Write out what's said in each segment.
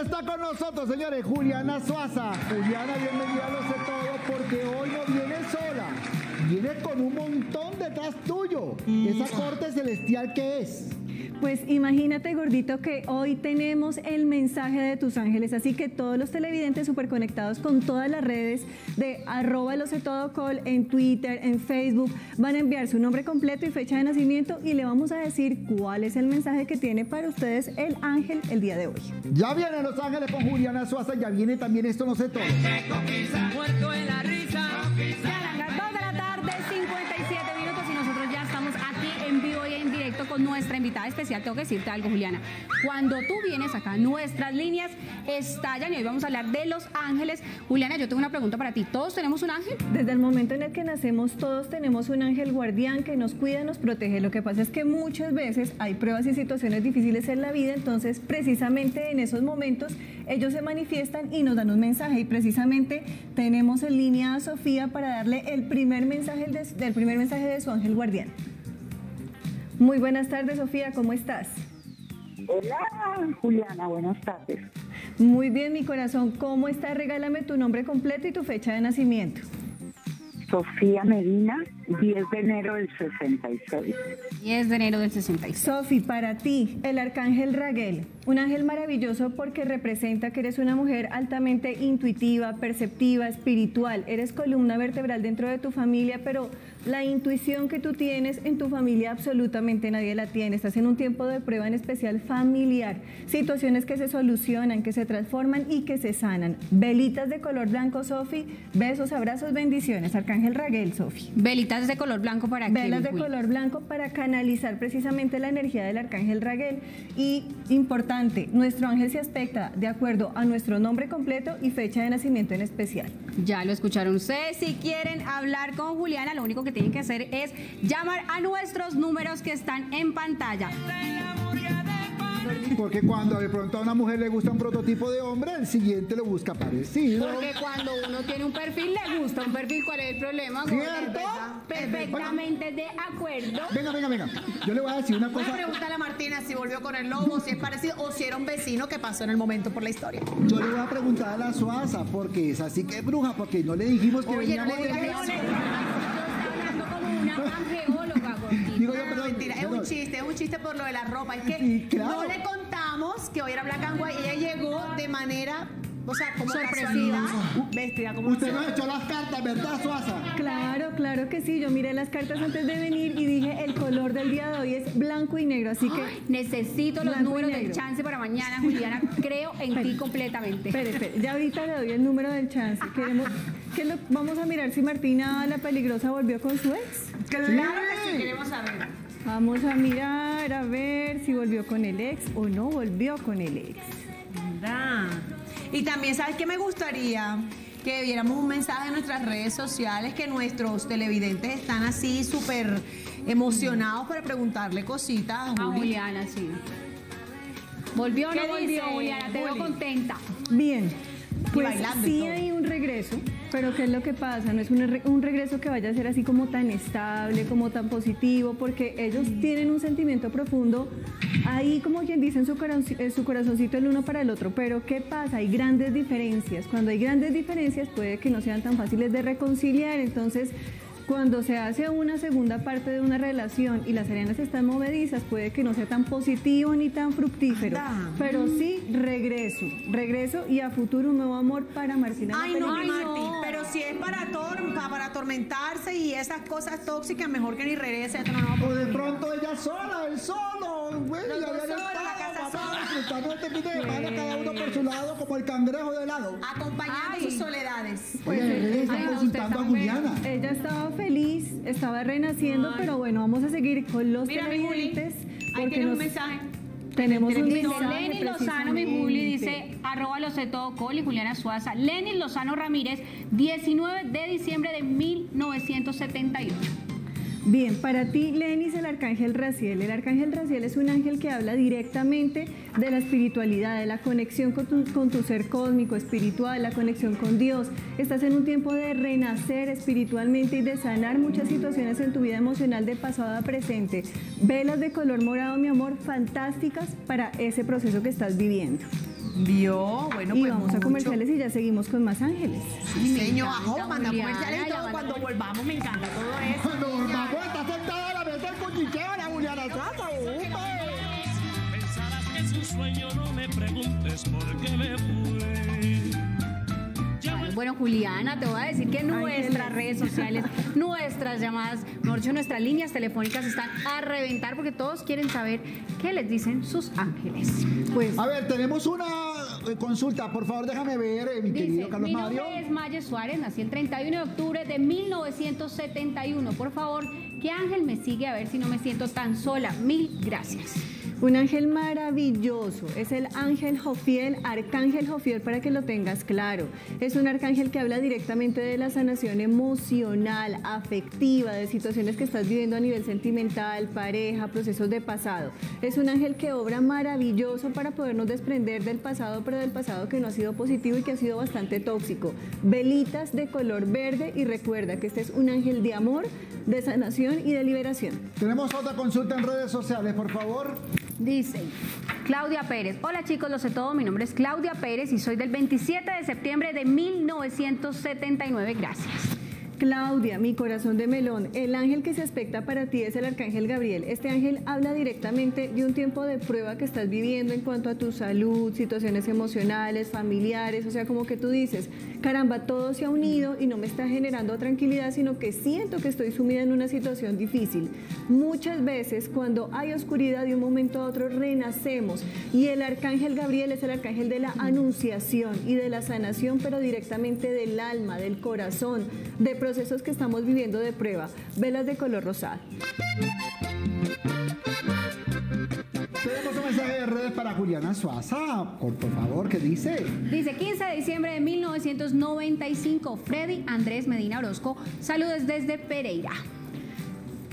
está con nosotros, señores, Juliana Suaza. Juliana, bienvenida a Lo Sé Todo, porque hoy no viene sola. Viene con un montón detrás tuyo. Esa corte celestial que es. Pues imagínate, gordito, que hoy tenemos el mensaje de tus ángeles, así que todos los televidentes súper conectados con todas las redes de arroba lo sé todo call en Twitter, en Facebook, van a enviar su nombre completo y fecha de nacimiento y le vamos a decir cuál es el mensaje que tiene para ustedes el ángel el día de hoy. Ya vienen los ángeles con Juliana Suaza, ya viene también esto no sé todo. Con nuestra invitada especial. Tengo que decirte algo, Juliana. Cuando tú vienes acá, nuestras líneas estallan y hoy vamos a hablar de los ángeles. Juliana, yo tengo una pregunta para ti. ¿Todos tenemos un ángel? Desde el momento en el que nacemos todos tenemos un ángel guardián que nos cuida, nos protege. Lo que pasa es que muchas veces hay pruebas y situaciones difíciles en la vida, entonces precisamente en esos momentos ellos se manifiestan y nos dan un mensaje y precisamente tenemos en línea a Sofía para darle el primer mensaje de, del primer mensaje de su ángel guardián. Muy buenas tardes, Sofía, ¿cómo estás? Hola, Juliana, buenas tardes. Muy bien, mi corazón, ¿cómo estás? Regálame tu nombre completo y tu fecha de nacimiento. Sofía Medina, 10 de enero del 66. 10 de enero del 66. Sofi, para ti, el arcángel Raguel, un ángel maravilloso porque representa que eres una mujer altamente intuitiva, perceptiva, espiritual. Eres columna vertebral dentro de tu familia, pero la intuición que tú tienes en tu familia absolutamente nadie la tiene. Estás en un tiempo de prueba en especial familiar. Situaciones que se solucionan, que se transforman y que se sanan. Velitas de color blanco, Sofi. Besos, abrazos, bendiciones. Arcángel Raguel, Sofi. Velitas de color blanco para Velas de color blanco para canalizar precisamente la energía del arcángel Raguel. Y importante, nuestro ángel se aspecta de acuerdo a nuestro nombre completo y fecha de nacimiento en especial. Ya lo escucharon ustedes. Si quieren hablar con Juliana, lo único que tienen que hacer es llamar a nuestros números que están en pantalla. Porque cuando de pronto a una mujer le gusta un prototipo de hombre, el siguiente lo busca parecido. Porque cuando uno tiene un perfil, le gusta un perfil. ¿Cuál es el problema? ¿Cierto? Perfectamente de acuerdo. Venga, venga, venga. Yo le voy a decir una Voy a cosa. preguntarle a Martina si volvió con el lobo, si es parecido o si era un vecino que pasó en el momento por la historia. Yo le voy a preguntar a la Suaza, porque es así que es bruja, porque no le dijimos que Oye, no veníamos le de digas viaje. hablando como una angeóloga. Digo yo, No, no, perdón, mentira, es un chiste, es un chiste por lo de la ropa. Es que claro. no le contamos que hoy era Black and White y ella llegó de manera, o sea, como Sorpresiva. vestida como Usted nos echó las cartas, ¿verdad, Suaza? Claro, claro que sí. Yo miré las cartas antes de venir y dije el color del día de hoy es blanco y negro, así que Ay, necesito los números del chance para mañana, Juliana. Creo en ti completamente. Espere, espere, ya ahorita le doy el número del chance. Queremos, ¿qué lo- vamos a mirar si Martina la peligrosa volvió con su ex. Claro que sí, queremos saber. Vamos a mirar a ver si volvió con el ex o no volvió con el ex. ¿Verdad? Y también, ¿sabes qué me gustaría? Que viéramos un mensaje en nuestras redes sociales, que nuestros televidentes están así súper emocionados para preguntarle cositas a A Juli. Juliana, sí. ¿Volvió o no ¿Qué volvió, dice, Juliana? Te veo contenta. Bien, pues bailando y sí todo. hay un regreso, pero ¿qué es lo que pasa? No es un, re- un regreso que vaya a ser así como tan estable, como tan positivo, porque ellos tienen un sentimiento profundo, ahí como quien dice en su, en su corazoncito el uno para el otro, pero ¿qué pasa? Hay grandes diferencias. Cuando hay grandes diferencias puede que no sean tan fáciles de reconciliar, entonces... Cuando se hace una segunda parte de una relación y las arenas están movedizas, puede que no sea tan positivo ni tan fructífero. Anda. Pero sí, regreso. Regreso y a futuro un nuevo amor para Marcina. Ay, no, Ay, Marti, no. pero si es para, pa- para atormentarse y esas cosas tóxicas, mejor que ni regrese. No a O de pronto ella sola, él solo, güey, Papá, disfrutando este fin de semana, cada uno por su lado, como el cangrejo de lado. Acompañando Ay. sus soledades. Pues, Oye, ella está ay, consultando a Juliana. Ella estaba feliz, estaba renaciendo, pero bueno, vamos a seguir con los Mira, mi Juli, televidentes. ahí tiene un mensaje. Tenemos un Dice mensaje Lenny Lozano, mi Juli, precisamente. dice arroba lo sé todo col y Juliana Suaza. Lenny Lozano Ramírez, 19 de diciembre de 1978. Bien, para ti, Lenis, el arcángel Raciel. El arcángel Raciel es un ángel que habla directamente de la espiritualidad, de la conexión con tu, con tu ser cósmico, espiritual, la conexión con Dios. Estás en un tiempo de renacer espiritualmente y de sanar muchas situaciones en tu vida emocional de pasado a presente. Velas de color morado, mi amor, fantásticas para ese proceso que estás viviendo. Vio, bueno, y pues vamos a comerciales y ya seguimos con más ángeles. Sí, señor, ajo, manda comerciales y todo. Cuando volvamos, me encanta todo eso. La Juliana. ¡upa! Pensarás que es un sueño, no me preguntes por qué me me Bueno, Juliana, te voy a decir que nuestras redes sociales, nuestras llamadas, mejor dicho, nuestras líneas telefónicas están a reventar porque todos quieren saber qué les dicen sus ángeles. Pues A ver, tenemos una eh, consulta. Por favor, déjame ver, eh, mi Dice, querido Carlos mi Mario. nombre es Maya Suárez, nací el 31 de octubre de 1971. Por favor, ¿qué ángel me sigue? A ver si no me siento tan sola. Mil gracias. Un ángel maravilloso, es el ángel Jofiel, arcángel Jofiel para que lo tengas claro. Es un arcángel que habla directamente de la sanación emocional, afectiva, de situaciones que estás viviendo a nivel sentimental, pareja, procesos de pasado. Es un ángel que obra maravilloso para podernos desprender del pasado, pero del pasado que no ha sido positivo y que ha sido bastante tóxico. Velitas de color verde y recuerda que este es un ángel de amor, de sanación y de liberación. Tenemos otra consulta en redes sociales, por favor. Dice Claudia Pérez. Hola chicos, lo sé todo. Mi nombre es Claudia Pérez y soy del 27 de septiembre de 1979. Gracias. Claudia, mi corazón de melón, el ángel que se aspecta para ti es el arcángel Gabriel. Este ángel habla directamente de un tiempo de prueba que estás viviendo en cuanto a tu salud, situaciones emocionales, familiares, o sea, como que tú dices, caramba, todo se ha unido y no me está generando tranquilidad, sino que siento que estoy sumida en una situación difícil. Muchas veces cuando hay oscuridad de un momento a otro renacemos y el arcángel Gabriel es el arcángel de la anunciación y de la sanación, pero directamente del alma, del corazón, de procesos que estamos viviendo de prueba. Velas de color rosado. Tenemos un mensaje de redes para Juliana Suaza. Por, por favor, ¿qué dice? Dice 15 de diciembre de 1995. Freddy Andrés Medina Orozco. Saludos desde Pereira.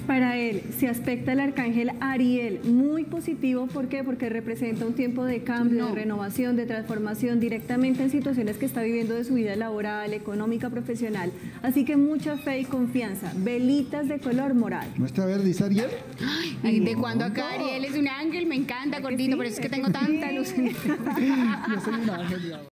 Para él se aspecta el arcángel Ariel, muy positivo, ¿por qué? Porque representa un tiempo de cambio, No. de renovación, de transformación directamente en situaciones que está viviendo de su vida laboral, económica, profesional. Así que mucha fe y confianza. Velitas de color morado. Muestra a ver, dice Ariel. Ay, de cuando acá Ariel es un ángel, me encanta, gordito, sí? por eso es que tengo tanta luz en Yo soy un ángel.